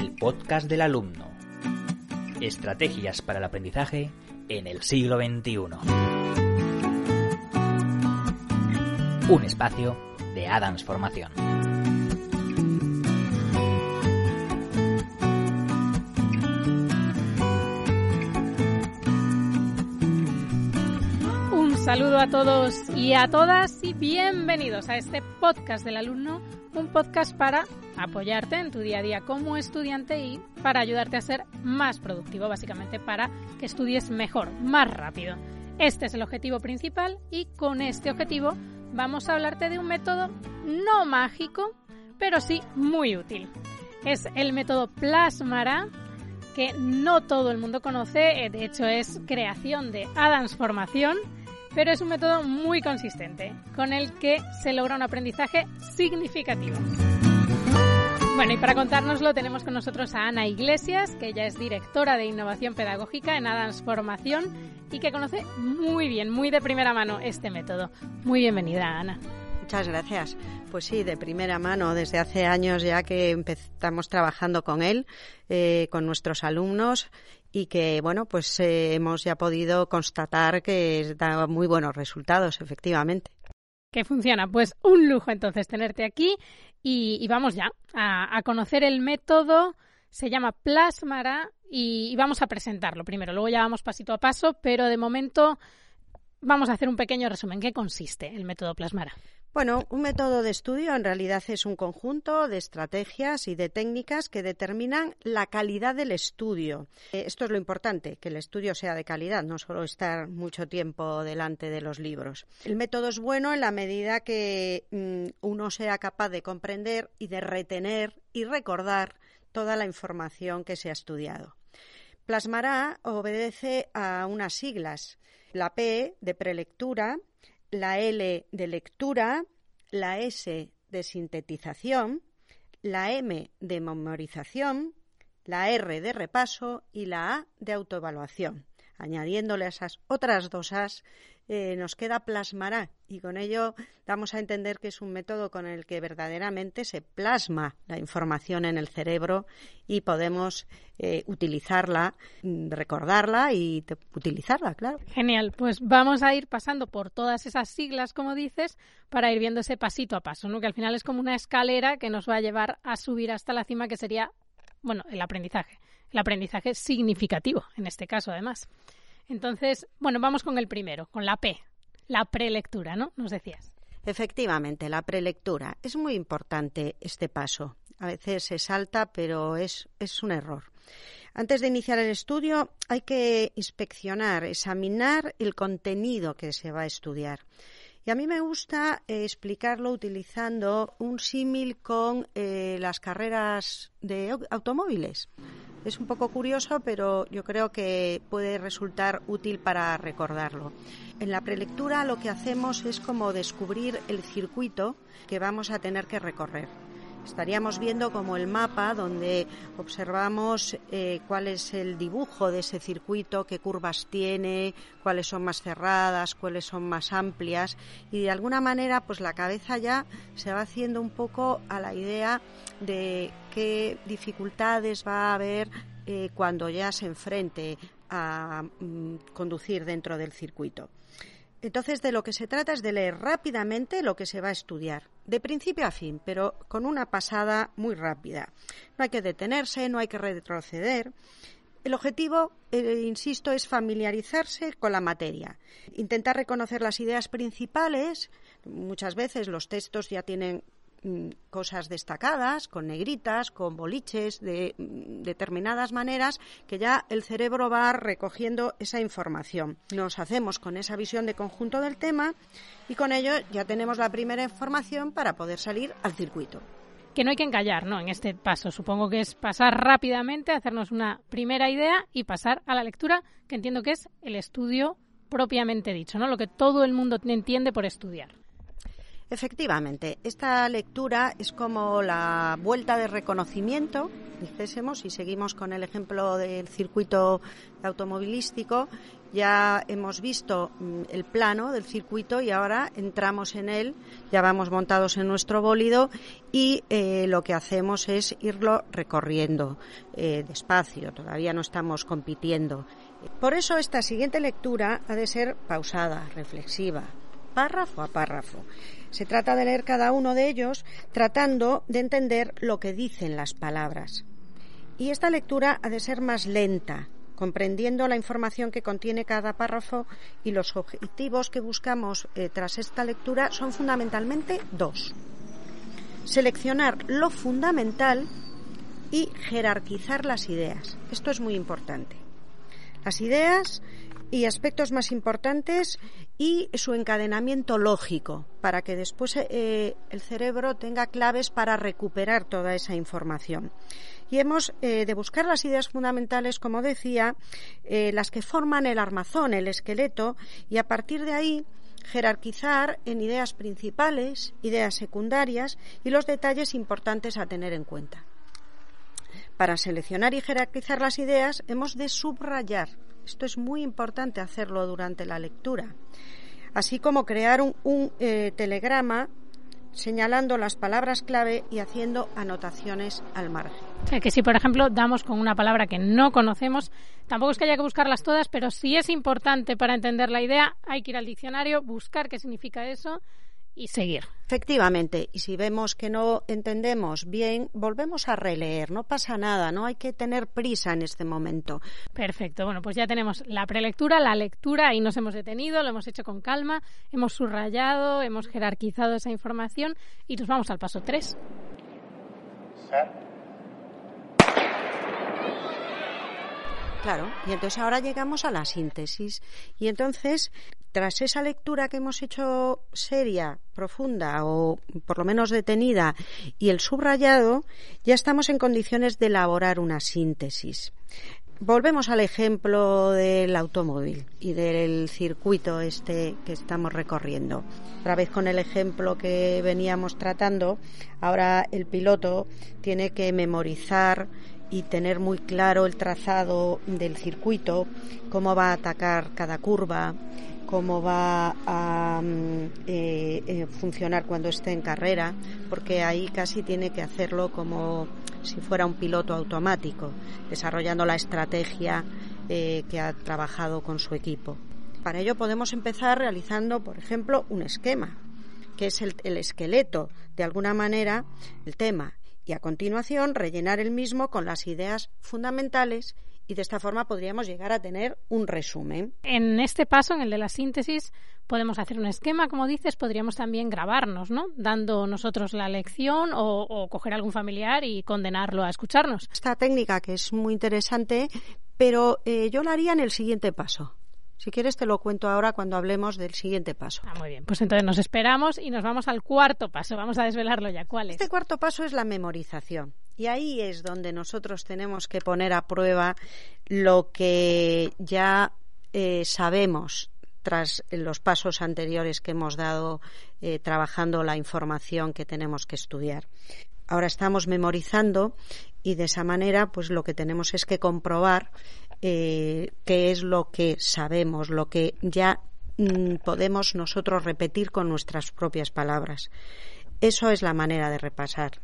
el podcast del alumno. Estrategias para el aprendizaje en el siglo XXI. Un espacio de Adams Formación. Un saludo a todos y a todas y bienvenidos a este podcast del alumno, un podcast para apoyarte en tu día a día como estudiante y para ayudarte a ser más productivo, básicamente para que estudies mejor, más rápido. Este es el objetivo principal y con este objetivo vamos a hablarte de un método no mágico, pero sí muy útil. Es el método Plasmara, que no todo el mundo conoce, eh, de hecho es creación de Adams Formación, pero es un método muy consistente, con el que se logra un aprendizaje significativo. Bueno, y para contárnoslo tenemos con nosotros a Ana Iglesias, que ella es directora de innovación pedagógica en Adams Formación y que conoce muy bien, muy de primera mano este método. Muy bienvenida, Ana. Muchas gracias. Pues sí, de primera mano, desde hace años ya que empezamos trabajando con él, eh, con nuestros alumnos y que, bueno, pues eh, hemos ya podido constatar que da muy buenos resultados, efectivamente. Que funciona. Pues un lujo entonces tenerte aquí y, vamos ya a, conocer el método. Se llama Plasmara y, y vamos a presentarlo primero. Luego ya vamos pasito a paso, pero de momento vamos a hacer un pequeño resumen. ¿Qué consiste el método Plasmara? Bueno, un método de estudio en realidad es un conjunto de estrategias y de técnicas que determinan la calidad del estudio. Eh, esto es lo importante, que el estudio sea de calidad, no solo estar mucho tiempo delante de los libros. El método es bueno en la medida que mm, uno sea capaz de comprender y de retener y recordar toda la información que se ha estudiado. Plasmará obedece a unas siglas, la P de prelectura, la L de lectura, la S de sintetización, la M de memorización, la R de repaso y la A de autoevaluación. Añadiéndole esas otras dos As eh, nos queda plasmará y con ello damos a entender que es un método con el que verdaderamente se plasma la información en el cerebro y podemos eh, utilizarla, mm, recordarla y utilizarla, claro. Genial, pues vamos a ir pasando por todas esas siglas, como dices, para ir viendo ese pasito a paso, ¿no? que al final es como una escalera que nos va a llevar a subir hasta la cima, que sería, bueno, el aprendizaje. El aprendizaje significativo, en este caso, además. Entonces, bueno, vamos con el primero, con la P, la prelectura, ¿no? Nos decías. Efectivamente, la prelectura. Es muy importante este paso. A veces se salta, pero es, es un error. Antes de iniciar el estudio hay que inspeccionar, examinar el contenido que se va a estudiar. Y a mí me gusta eh, explicarlo utilizando un símil con eh, las carreras de automóviles. Es un poco curioso, pero yo creo que puede resultar útil para recordarlo. En la prelectura lo que hacemos es como descubrir el circuito que vamos a tener que recorrer. Estaríamos viendo como el mapa donde observamos eh, cuál es el dibujo de ese circuito, qué curvas tiene, cuáles son más cerradas, cuáles son más amplias y de alguna manera pues la cabeza ya se va haciendo un poco a la idea de qué dificultades va a haber eh, cuando ya se enfrente a mm, conducir dentro del circuito. Entonces, de lo que se trata es de leer rápidamente lo que se va a estudiar, de principio a fin, pero con una pasada muy rápida. No hay que detenerse, no hay que retroceder. El objetivo, eh, insisto, es familiarizarse con la materia, intentar reconocer las ideas principales. Muchas veces los textos ya tienen cosas destacadas, con negritas, con boliches, de mm, determinadas maneras, que ya el cerebro va recogiendo esa información. Nos hacemos con esa visión de conjunto del tema y con ello ya tenemos la primera información para poder salir al circuito. Que no hay que engallar, ¿no? En este paso. Supongo que es pasar rápidamente, hacernos una primera idea y pasar a la lectura, que entiendo que es el estudio propiamente dicho, ¿no? Lo que todo el mundo entiende por estudiar. Efectivamente, esta lectura es como la vuelta de reconocimiento, dijésemos, y seguimos con el ejemplo del circuito automovilístico, ya hemos visto mm, el plano del circuito y ahora entramos en él, ya vamos montados en nuestro bólido y eh, lo que hacemos es irlo recorriendo eh, despacio, todavía no estamos compitiendo. Por eso esta siguiente lectura ha de ser pausada, reflexiva, párrafo a párrafo. Se trata de leer cada uno de ellos tratando de entender lo que dicen las palabras. Y esta lectura ha de ser más lenta, comprendiendo la información que contiene cada párrafo y los objetivos que buscamos eh, tras esta lectura son fundamentalmente dos. Seleccionar lo fundamental y jerarquizar las ideas. Esto es muy importante. Las ideas y aspectos más importantes y su encadenamiento lógico para que después eh, el cerebro tenga claves para recuperar toda esa información y hemos eh, de buscar las ideas fundamentales, como decía, eh, las que forman el armazón, el esqueleto, y a partir de ahí jerarquizar en ideas principales, ideas secundarias y los detalles importantes a tener en cuenta. Para seleccionar y jerarquizar las ideas hemos de subrayar. Esto es muy importante hacerlo durante la lectura. Así como crear un, eh, telegrama señalando las palabras clave y haciendo anotaciones al margen. O sea, que si, por ejemplo, damos con una palabra que no conocemos, tampoco es que haya que buscarlas todas, pero si es importante para entender la idea, hay que ir al diccionario, buscar qué significa eso y seguir. Efectivamente, y si vemos que no entendemos bien, volvemos a releer, no pasa nada, no hay que tener prisa en este momento. Perfecto, bueno, pues ya tenemos la prelectura, la lectura, y nos hemos detenido, lo hemos hecho con calma, hemos subrayado, hemos jerarquizado esa información y nos vamos al paso 3. Claro, y entonces ahora llegamos a la síntesis. Y entonces, tras esa lectura que hemos hecho seria, profunda o por lo menos detenida y el subrayado, ya estamos en condiciones de elaborar una síntesis. Volvemos al ejemplo del automóvil y del circuito este que estamos recorriendo. Otra vez con el ejemplo que veníamos tratando, ahora el piloto tiene que memorizar y tener muy claro el trazado del circuito, cómo va a atacar cada curva, cómo va a mm, eh, eh, funcionar cuando esté en carrera, porque ahí casi tiene que hacerlo como si fuera un piloto automático, desarrollando la estrategia eh, que ha trabajado con su equipo. Para ello podemos empezar realizando, por ejemplo, un esquema, que es el, el esqueleto, de alguna manera, el tema y a continuación rellenar el mismo con las ideas fundamentales y de esta forma podríamos llegar a tener un resumen. En este paso, en el de la síntesis, podemos hacer un esquema, como dices, podríamos también grabarnos, ¿no? Dando nosotros la lección o, coger a algún familiar y condenarlo a escucharnos. Esta técnica que es muy interesante, pero eh, yo la haría en el siguiente paso. Si quieres te lo cuento ahora cuando hablemos del siguiente paso. Ah, muy bien. Pues entonces nos esperamos y nos vamos al cuarto paso. Vamos a desvelarlo ya. ¿Cuál es? Este cuarto paso es la memorización. Y ahí es donde nosotros tenemos que poner a prueba lo que ya eh, sabemos tras los pasos anteriores que hemos dado eh, trabajando la información que tenemos que estudiar. Ahora estamos memorizando y de esa manera pues lo que tenemos es que comprobar eh, qué es lo que sabemos, lo que ya mm, podemos nosotros repetir con nuestras propias palabras. Eso es la manera de repasar.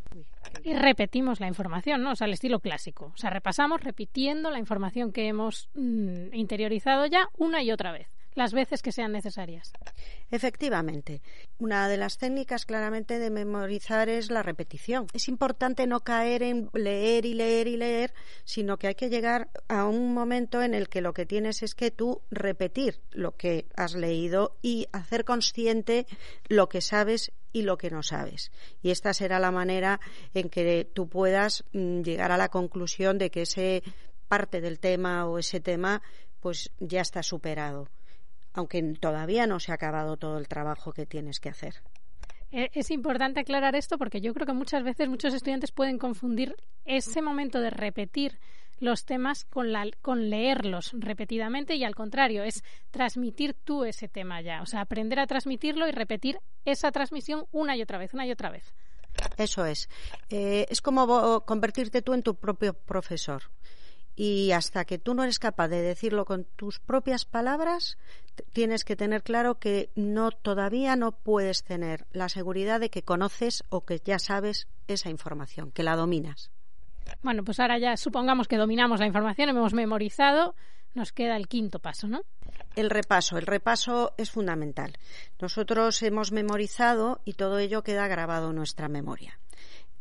Y repetimos la información, ¿no? O sea, el estilo clásico. O sea, repasamos repitiendo la información que hemos mm, interiorizado ya una y otra vez las veces que sean necesarias. Efectivamente. Una de las técnicas claramente de memorizar es la repetición. Es importante no caer en leer y leer y leer, sino que hay que llegar a un momento en el que lo que tienes es que tú repetir lo que has leído y hacer consciente lo que sabes y lo que no sabes. Y esta será la manera en que tú puedas mm, llegar a la conclusión de que ese parte del tema o ese tema pues ya está superado aunque todavía no se ha acabado todo el trabajo que tienes que hacer. e, es importante aclarar esto porque yo creo que muchas veces muchos estudiantes pueden confundir ese momento de repetir los temas con, la, con leerlos repetidamente y al contrario, es transmitir tú ese tema ya, o sea, aprender a transmitirlo y repetir esa transmisión una y otra vez, una y otra vez. Eso es. Eh, es como convertirte tú en tu propio profesor. Y hasta que tú no eres capaz de decirlo con tus propias palabras, tienes que tener claro que no todavía no puedes tener la seguridad de que conoces o que ya sabes esa información, que la dominas. Bueno, pues ahora ya supongamos que dominamos la información, hemos memorizado, nos queda el quinto paso, ¿no? El repaso. El repaso es fundamental. Nosotros hemos memorizado y todo ello queda grabado en nuestra memoria.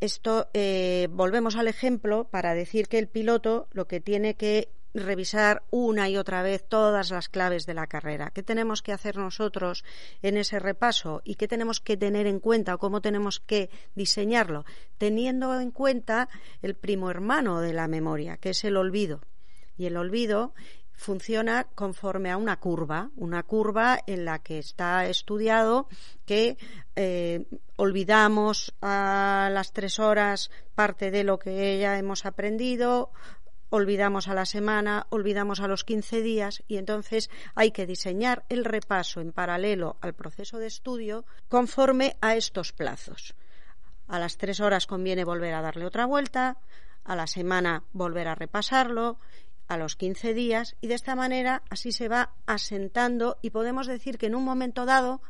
Esto, eh, volvemos al ejemplo para decir que el piloto lo que tiene que revisar una y otra vez todas las claves de la carrera. ¿Qué tenemos que hacer nosotros en ese repaso y qué tenemos que tener en cuenta o cómo tenemos que diseñarlo? Teniendo en cuenta el primo hermano de la memoria, que es el olvido. Y el olvido funciona conforme a una curva, una curva en la que está estudiado que eh, olvidamos a las tres horas parte de lo que ya hemos aprendido, olvidamos a la semana, olvidamos a los 15 días y entonces hay que diseñar el repaso en paralelo al proceso de estudio conforme a estos plazos. A las tres horas conviene volver a darle otra vuelta, a la semana volver a repasarlo, a los 15 días y de esta manera así se va asentando y podemos decir que en un momento dado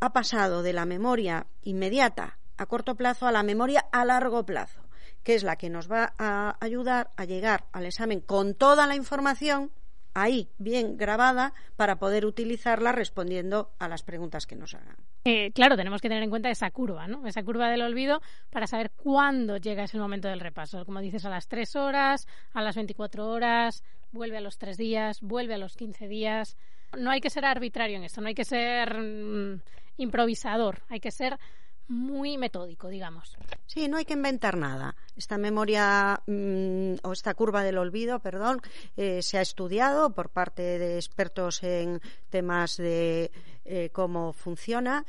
ha pasado de la memoria inmediata a corto plazo a la memoria a largo plazo que es la que nos va a ayudar a llegar al examen con toda la información ahí bien grabada para poder utilizarla respondiendo a las preguntas que nos hagan. Eh, claro, tenemos que tener en cuenta esa curva, ¿no? Esa curva del olvido para saber cuándo llega ese momento del repaso. Como dices, a las tres horas, a las 24 horas, vuelve a los tres días, vuelve a los 15 días. No hay que ser arbitrario en esto, no hay que ser mm, improvisador, hay que ser muy metódico, digamos. Sí, no hay que inventar nada. Esta memoria mm, o esta curva del olvido, perdón, eh, se ha estudiado por parte de expertos en temas de eh, cómo funciona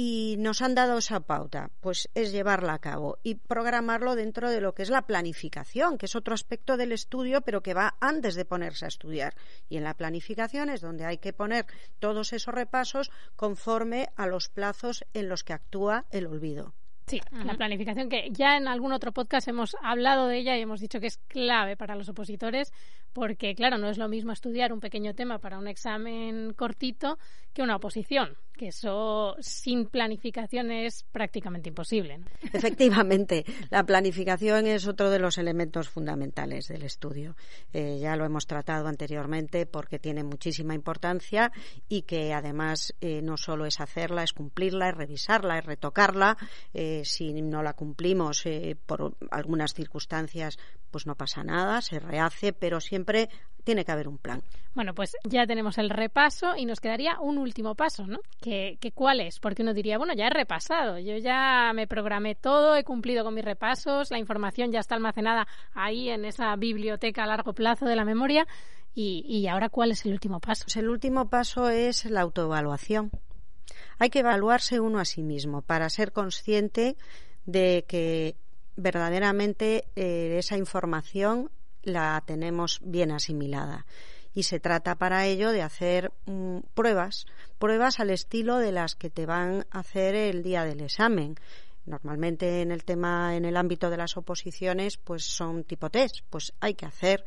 y nos han dado esa pauta, pues es llevarla a cabo y programarlo dentro de lo que es la planificación, que es otro aspecto del estudio, pero que va antes de ponerse a estudiar. Y en la planificación es donde hay que poner todos esos repasos conforme a los plazos en los que actúa el olvido. Sí, la planificación que ya en algún otro podcast hemos hablado de ella y hemos dicho que es clave para los opositores porque, claro, no es lo mismo estudiar un pequeño tema para un examen cortito que una oposición, que eso sin planificación es prácticamente imposible. Efectivamente, la planificación es otro de los elementos fundamentales del estudio. Eh, ya lo hemos tratado anteriormente porque tiene muchísima importancia y que además eh, no solo es hacerla, es cumplirla, es revisarla, es retocarla. Eh, si no la cumplimos por algunas circunstancias, pues no pasa nada, se rehace, pero siempre tiene que haber un plan. Bueno, pues ya tenemos el repaso y nos quedaría un último paso, ¿no? ¿Que, cuál es? Porque uno diría, bueno, ya he repasado, yo ya me programé todo, he cumplido con mis repasos, la información ya está almacenada ahí en esa biblioteca a largo plazo de la memoria. ¿Y, y ahora cuál es el último paso? Pues el último paso es la autoevaluación. Hay que evaluarse uno a sí mismo para ser consciente de que verdaderamente eh, esa información la tenemos bien asimilada. Y se trata para ello de hacer mm, pruebas, pruebas al estilo de las que te van a hacer el día del examen. Normalmente en el tema, en el ámbito de las oposiciones, pues son tipo test. Pues hay que hacer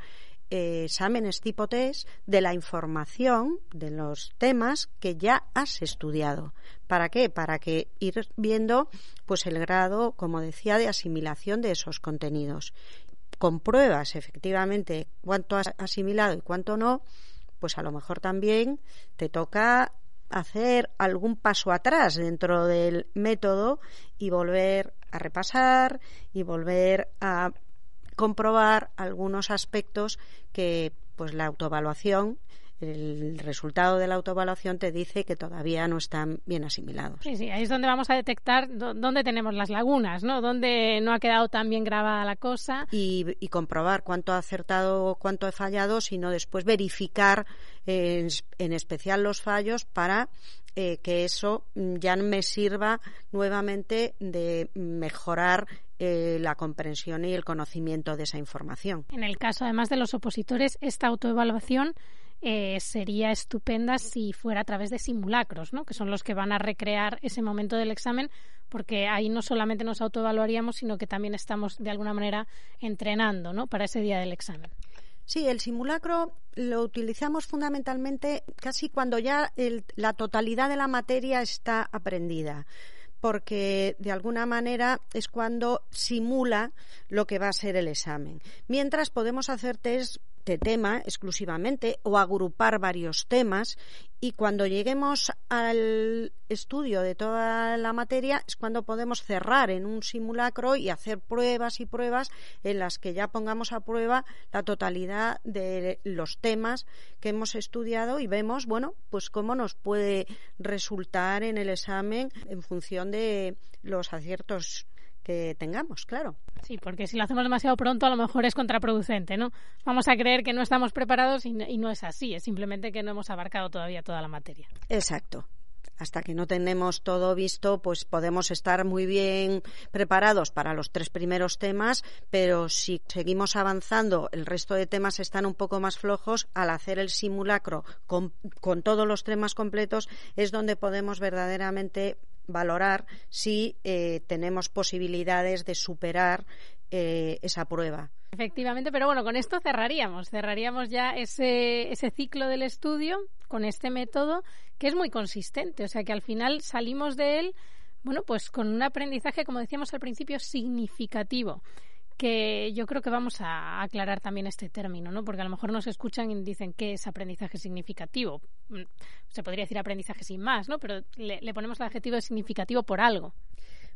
eh, exámenes tipo test de la información de los temas que ya has estudiado. ¿Para qué? Para que ir viendo pues el grado, como decía, de asimilación de esos contenidos compruebas efectivamente cuánto has asimilado y cuánto no, pues a lo mejor también te toca hacer algún paso atrás dentro del método y volver a repasar y volver a comprobar algunos aspectos que pues la autoevaluación el resultado de la autoevaluación te dice que todavía no están bien asimilados. Sí, sí, ahí es donde vamos a detectar dónde tenemos las lagunas, ¿no? Dónde no ha quedado tan bien grabada la cosa. Y, comprobar cuánto ha acertado cuánto he fallado, sino después verificar en especial los fallos para eh, que eso ya me sirva nuevamente de mejorar eh, la comprensión y el conocimiento de esa información. En el caso, además de los opositores, esta autoevaluación eh, sería estupenda si fuera a través de simulacros, ¿no? que son los que van a recrear ese momento del examen, porque ahí no solamente nos autoevaluaríamos, sino que también estamos de alguna manera entrenando ¿no? para ese día del examen. Sí, el simulacro lo utilizamos fundamentalmente casi cuando ya la totalidad de la materia está aprendida porque de alguna manera es cuando simula lo que va a ser el examen. Mientras podemos hacer test de tema exclusivamente o agrupar varios temas y cuando lleguemos al estudio de toda la materia es cuando podemos cerrar en un simulacro y hacer pruebas y pruebas en las que ya pongamos a prueba la totalidad de los temas que hemos estudiado y vemos, bueno, pues cómo nos puede resultar en el examen en función de los aciertos que tengamos, claro. Sí, porque si lo hacemos demasiado pronto a lo mejor es contraproducente, ¿no? Vamos a creer que no estamos preparados y no, es así, es simplemente que no hemos abarcado todavía toda la materia. Exacto hasta que no tenemos todo visto, pues podemos estar muy bien preparados para los tres primeros temas, pero si seguimos avanzando, el resto de temas están un poco más flojos, al hacer el simulacro con, con todos los temas completos es donde podemos verdaderamente valorar si eh, tenemos posibilidades de superar eh, esa prueba. Efectivamente, pero bueno, con esto cerraríamos, cerraríamos ya ese, ese ciclo del estudio con este método que es muy consistente, o sea que al final salimos de él, bueno, pues con un aprendizaje, como decíamos al principio, significativo que yo creo que vamos a aclarar también este término, ¿no? Porque a lo mejor nos escuchan y dicen qué es aprendizaje significativo. Mm, se podría decir aprendizaje sin más, ¿no? Pero le, le ponemos el adjetivo significativo por algo.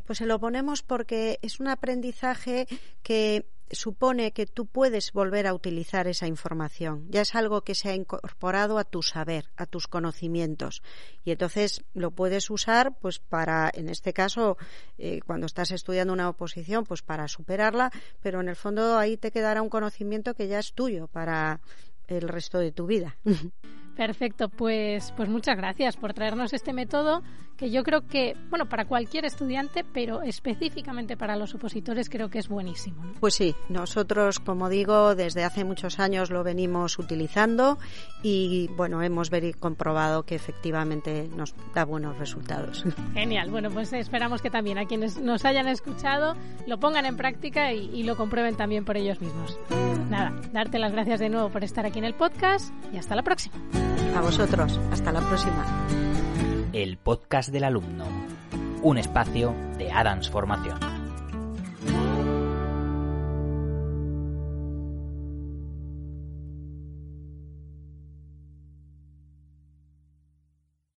Pues se lo ponemos porque es un aprendizaje que supone que tú puedes volver a utilizar esa información. Ya es algo que se ha incorporado a tu saber, a tus conocimientos. Y entonces lo puedes usar, pues para, en este caso, eh, cuando estás estudiando una oposición, pues para superarla, pero en el fondo ahí te quedará un conocimiento que ya es tuyo para el resto de tu vida. Perfecto, pues, pues muchas gracias por traernos este método que yo creo que, bueno, para cualquier estudiante, pero específicamente para los opositores creo que es buenísimo. Pues sí, nosotros, como digo, desde hace muchos años lo venimos utilizando y, bueno, hemos comprobado que efectivamente nos da buenos resultados. Genial, bueno, pues esperamos que también a quienes nos hayan escuchado lo pongan en práctica y, y lo comprueben también por ellos mismos. Nada, darte las gracias de nuevo por estar aquí en el podcast y hasta la próxima. A vosotros. Hasta la próxima. El podcast del alumno. Un espacio de Adams Formación.